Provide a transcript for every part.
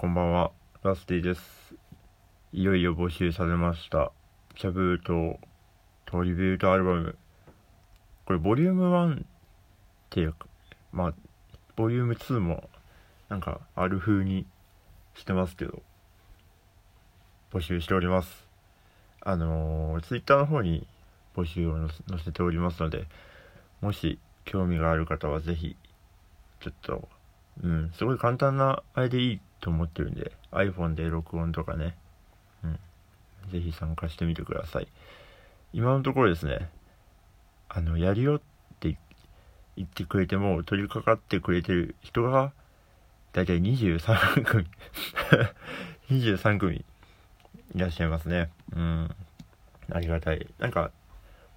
こんばんは、ラスティです。いよいよ募集されました。キャブートトリビュートアルバム。これ、ボリューム1っていうか、まあ、ボリューム2も、なんか、ある風にしてますけど、募集しております。あのー、ツイッターの方に募集を載せ載せておりますので、もし興味がある方はぜひ、ちょっと、うん、すごい簡単なあれでいいと思ってるんで、iPhone で録音とかね、うん、ぜひ参加してみてください。今のところですね、あの、やるよって言ってくれても、取り掛かってくれてる人が、だいたい23組、23組いらっしゃいますね。うん、ありがたい。なんか、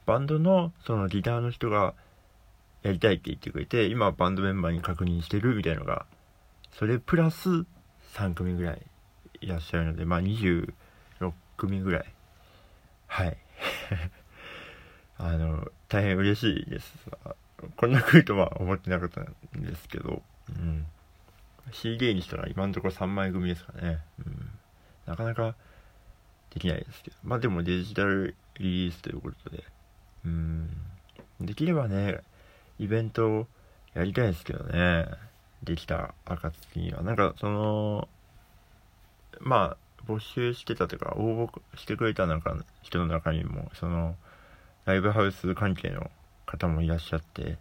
バンドのそのギターの人が、やりたいって言ってくれて、今バンドメンバーに確認してるみたいのが、それプラス3組ぐらいいらっしゃるので、まあ26組ぐらい。はい。あの、大変嬉しいです。こんな来るとは思ってなかったんですけど、うん。CD にしたら今のところ3枚組ですかね。うん。なかなかできないですけど。まあでもデジタルリリースということで、うん。できればね、イベントをやりたいですけどね。できた暁には。なんか、その、まあ、募集してたというか、応募してくれたなんか人の中にも、その、ライブハウス関係の方もいらっしゃって、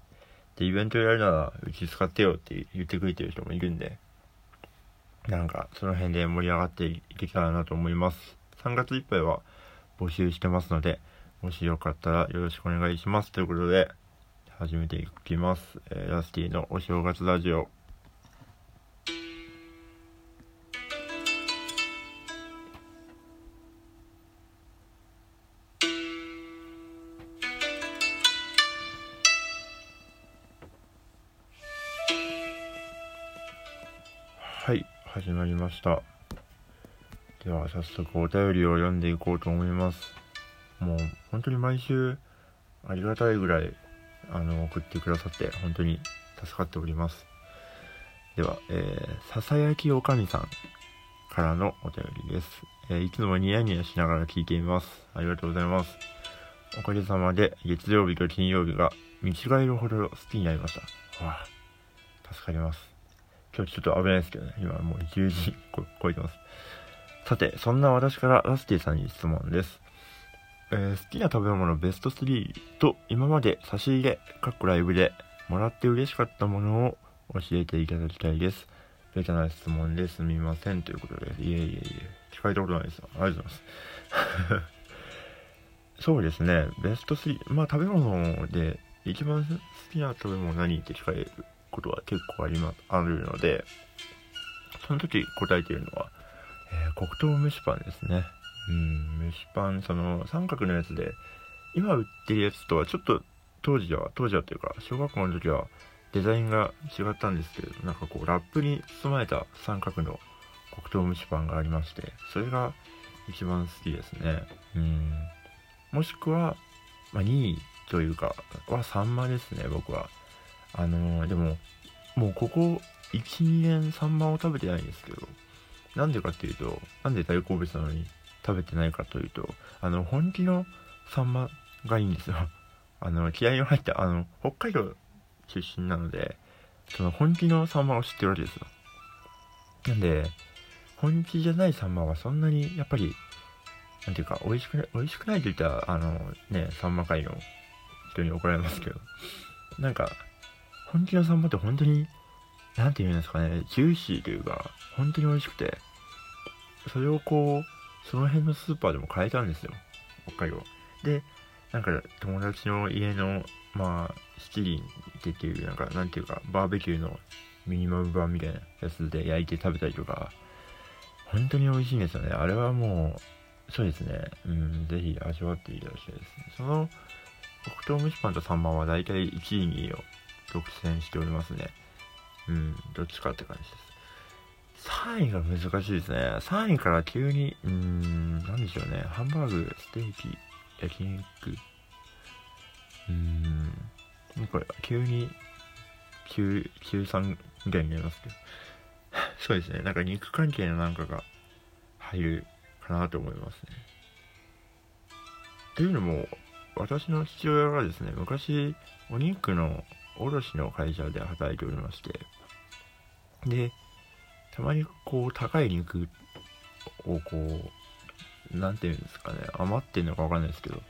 で、イベントやるなら、うち使ってよって言ってくれてる人もいるんで、なんか、その辺で盛り上がっていけたらなと思います。3月いっぱいは募集してますので、もしよかったらよろしくお願いします。ということで、始めていきます。えー、ラスティのお正月ラジオ。始まりました。では、早速お便りを読んでいこうと思います。もう、本当に毎週、ありがたいぐらい、あの、送ってくださって、本当に助かっております。では、え、ささやきおかみさんからのお便りです。えーいつもニヤニヤしながら聞いています。ありがとうございます。おかげさまで、月曜日と金曜日が見違えるほど好きになりました。わあ、助かります。今日ちょっと危ないですけどね。今もう10時超えてます。さて、そんな私からラスティさんに質問です。えー好きな食べ物ベスト3と今まで差し入れ、かっこライブでもらって嬉しかったものを教えていただきたいです。ベタな質問ですみませんということで、いえいえいえ、聞かれたことないですよ。ありがとうございます。そうですね、ベスト3、まあ食べ物で一番好きな食べ物何って聞かれることは結構ありま、あるので、その時答えているのは、えー黒糖蒸しパンですね。うん、蒸しパン、その三角のやつで、今売ってるやつとはちょっと当時は、当時はというか、小学校の時はデザインが違ったんですけど、なんかこうラップに包まれた三角の黒糖蒸しパンがありまして、それが一番好きですね。うん。もしくは、まあ、2位というか、はサンマですね、僕は。あのーでも、もうここ1、2年サンマを食べてないんですけど、なんでかっていうと、なんで大好物なのに食べてないかというと、あの、本気のサンマがいいんですよ。あの、気合の入った、あの、北海道出身なので、その本気のサンマを知ってるわけですよ。なんで、本気じゃないサンマはそんなに、やっぱり、なんていうか、美味しくない、美味しくないと言ったら、あの、ね、サンマ界の人に怒られますけど、なんか、本気のサンマって本当に、なんて言うんですかね、ジューシーというか、本当に美味しくて、それをこう、その辺のスーパーでも買えたんですよ、北海道。で、なんか友達の家の、まあ、七輪っていう、なんか、なんていうか、バーベキューのミニマム版みたいなやつで焼いて食べたりとか、本当に美味しいんですよね。あれはもう、そうですね、うん、ぜひ味わっていただきたいですね。その、黒糖蒸しパンとサンマは大体1位、2位を独占しておりますね。うん、どっちかって感じです。3位が難しいですね。3位から急に、うーん、なんでしょうね。ハンバーグ、ステーキ、焼肉。うーん、これ、急に、9、93みたいになりますけど。そうですねなんか肉関係のなんかが入るかなと思いますねっていうのも私の父親がですね昔お肉の卸の会社で働いておりましてでたまにこう高い肉をこう何て言うんですかね余ってんのか分かんないですけど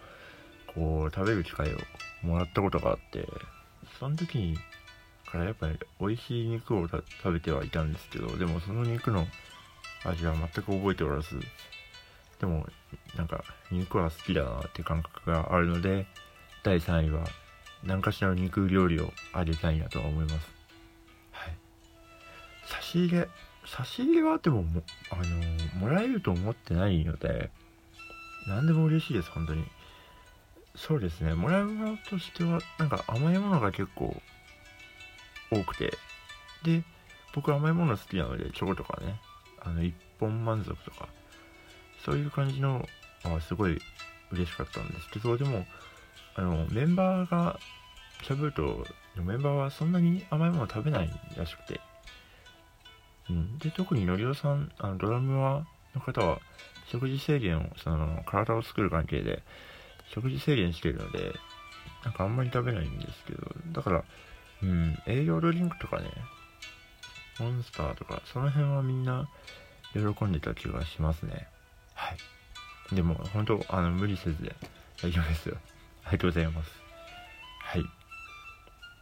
こう食べる機会をもらったことがあってその時にからやっぱり美味しい肉を食べてはいたんですけどでもその肉の味は全く覚えておらずでもなんか肉は好きだなって感覚があるので第3位は何かしらの肉料理をあげたいなとは思います。はい。差し入れ差し入れはでももあのー、もらえると思ってないので何でも嬉しいです本当に。そうですね。もらうものとしてはなんか甘いものが結構多くて。で僕甘いもの好きなのでチョコとかね。あの一本満足とか。そういう感じのあすごい嬉しかったんですけどでもあのメンバーがしゃべるとメンバーはそんなに甘いもの食べないらしくて、うん、で特にのりおさんあのドラムはの方は食事制限をその体を作る関係で食事制限してるのでなんかあんまり食べないんですけどだからうん、栄養ドリンクとかね、モンスターとか、その辺はみんな喜んでた気がしますね。はい。でも、本当あの、無理せずで大丈夫ですよ。ありがとうございます。はい。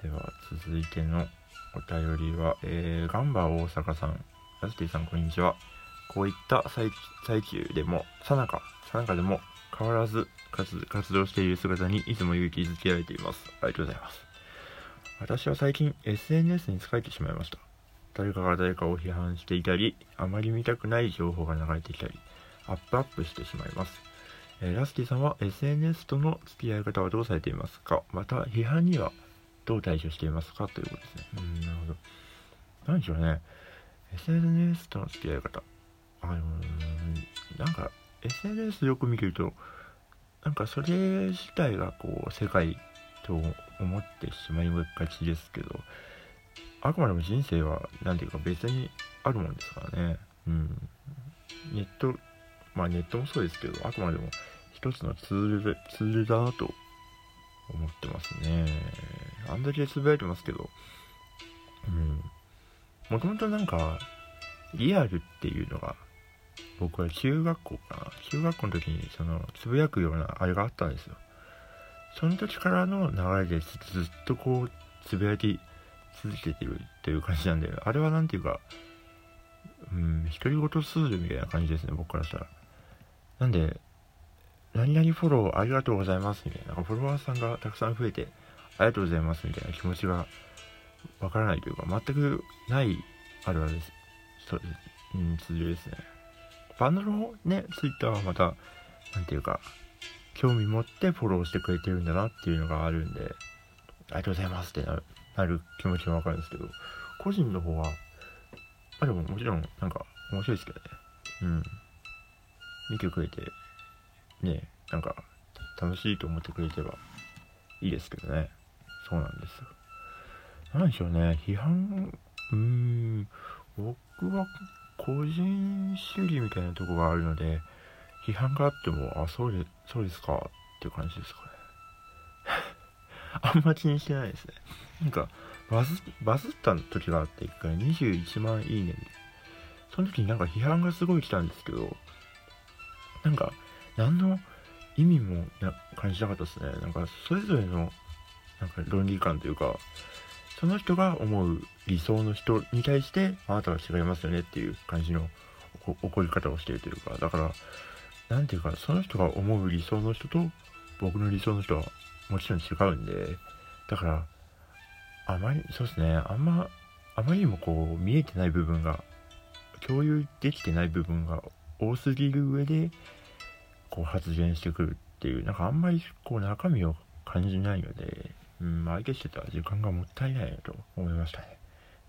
では、続いてのお便りは、えー、ガンバ大阪さん、ラスティさん、こんにちは。こういった最最中でも、さなか、さなかでも、変わらず活活動している姿にいつも勇気づけられています。ありがとうございます。私は最近 SNS に疲れてしまいました。誰かが誰かを批判していたり、あまり見たくない情報が流れてきたり、アップアップしてしまいます。えー、ラスティさんは SNS との付き合い方はどうされていますか？また、批判にはどう対処していますか？ということですね。うん、なるほど。何でしょうね。SNS との付き合い方。あのー、なんか、SNS よく見ると、なんかそれ自体がこう、世界と思ってしまいがちですけどあくまでも人生は何ていうか別にあるもんですからねうんネットまあネットもそうですけどあくまでも一つのツールツールだと思ってますね。あんだけつぶやいてますけどうん。もともとなんかリアルっていうのが僕は中学校かな。中学校の時にそのつぶやくようなあれがあったんですよ。その時からの流れでずっとこうつぶやき続けてるっていう感じなんであれは何ていうかうん独り言ツールみたいな感じですね僕からしたら。なんで何々フォローありがとうございますみたいなフォロワーさんがたくさん増えてありがとうございますみたいな気持ちがわからないというか全くないあるあるですそううん、ツールですねバンドのねツイッターはまた何ていうか興味持ってフォローしてくれてるんだなっていうのがあるんで、ありがとうございますってなるなる気持ちもわかるんですけど、個人の方は、あ、でももちろんなんか面白いですけどね。うん。見てくれて、ね、なんか楽しいと思ってくれてばいいですけどね。そうなんですよ。なんでしょうね、批判、うーん、僕は個人主義みたいなとこがあるので、批判があっても、あ、そうで、そうですかっていう感じですかね。あんま気にしてないですね。なんか、バズ、バズった時があって、一回21万いいねみたいな。その時になんか批判がすごい来たんですけど、なんか、何の意味もな感じなかったですね。なんか、それぞれの、なんか論理観というか、その人が思う理想の人に対して、あなたは違いますよねっていう感じの怒り方をしているというか、だから、何ていうか、その人が思う理想の人と僕の理想の人はもちろん違うんで、だから、あまり、そうですね、あんま、あまりにもこう、見えてない部分が、共有できてない部分が多すぎる上で、こう発言してくるっていう、なんかあんまりこう中身を感じないので、うん、相手してた時間がもったいないなと思いましたね。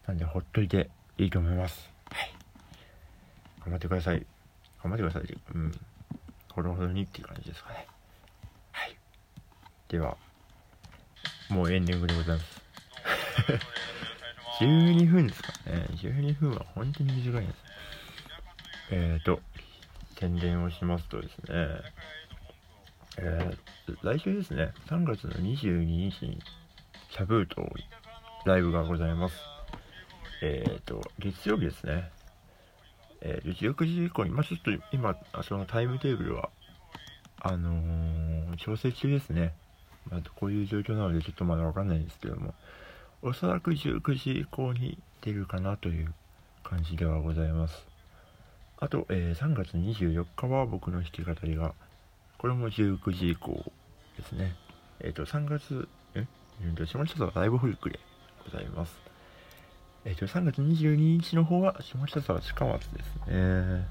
なんで、ほっといていいと思います。はい。頑張ってください。頑張ってください。うん。ほどほどにっていう感じですかね。はい。では、もうエンディングでございます。12分ですかね。12分は本当に短いです。えーと、宣伝をしますとですね、えー、来週ですね、3月の22日に、シャブートライブがございます。えーと、月曜日ですね。えー、19時以降に、まあ、ちょっと今、そのタイムテーブルは、あのー、調整中ですね。まあ、こういう状況なのでちょっとまだわかんないんですけども、おそらく19時以降に出るかなという感じではございます。あと、えー、3月24日は僕の弾き語りが、これも19時以降ですね。えっ、ー、と、3月、え、下北沢ライブホリックでございます。えっ、ー、と、3月22日の方は下北沢近松ですね。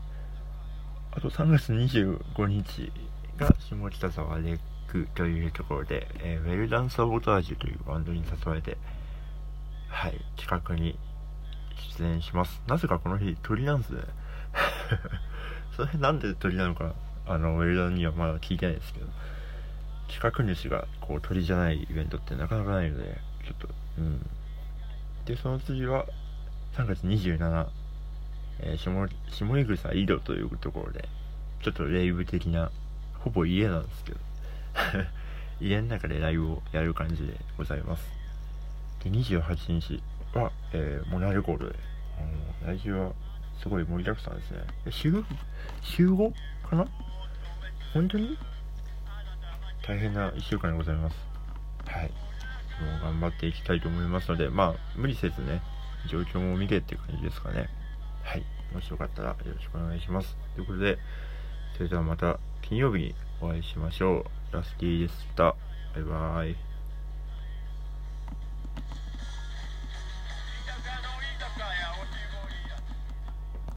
あと、3月25日が下北沢レックというところで、えー、ウェルダンサボタージュというバンドに誘われて、はい、企画に出演します。なぜかこの日、鳥なんですね。それなんで鳥なのか、あの、ウェルダンにはまだ聞いてないですけど、企画主がこう鳥じゃないイベントってなかなかないので、ちょっと、うん。で、その次は、3月27、えー、下、下江草井戸というところで、ちょっとレイブ的な、ほぼ家なんですけど、家の中でライブをやる感じでございます。で、28日は、えー、モナレコードで、来週はすごい盛りだくさんですね。週、週 5? かな？本当に？大変な1週間でございます。はい。もう頑張っていきたいと思いますので、まあ、無理せずね、状況も見てっていう感じですかね。はい。もしよかったらよろしくお願いします。ということで、それではまた金曜日にお会いしましょう。ラスティでした。バイバーイ。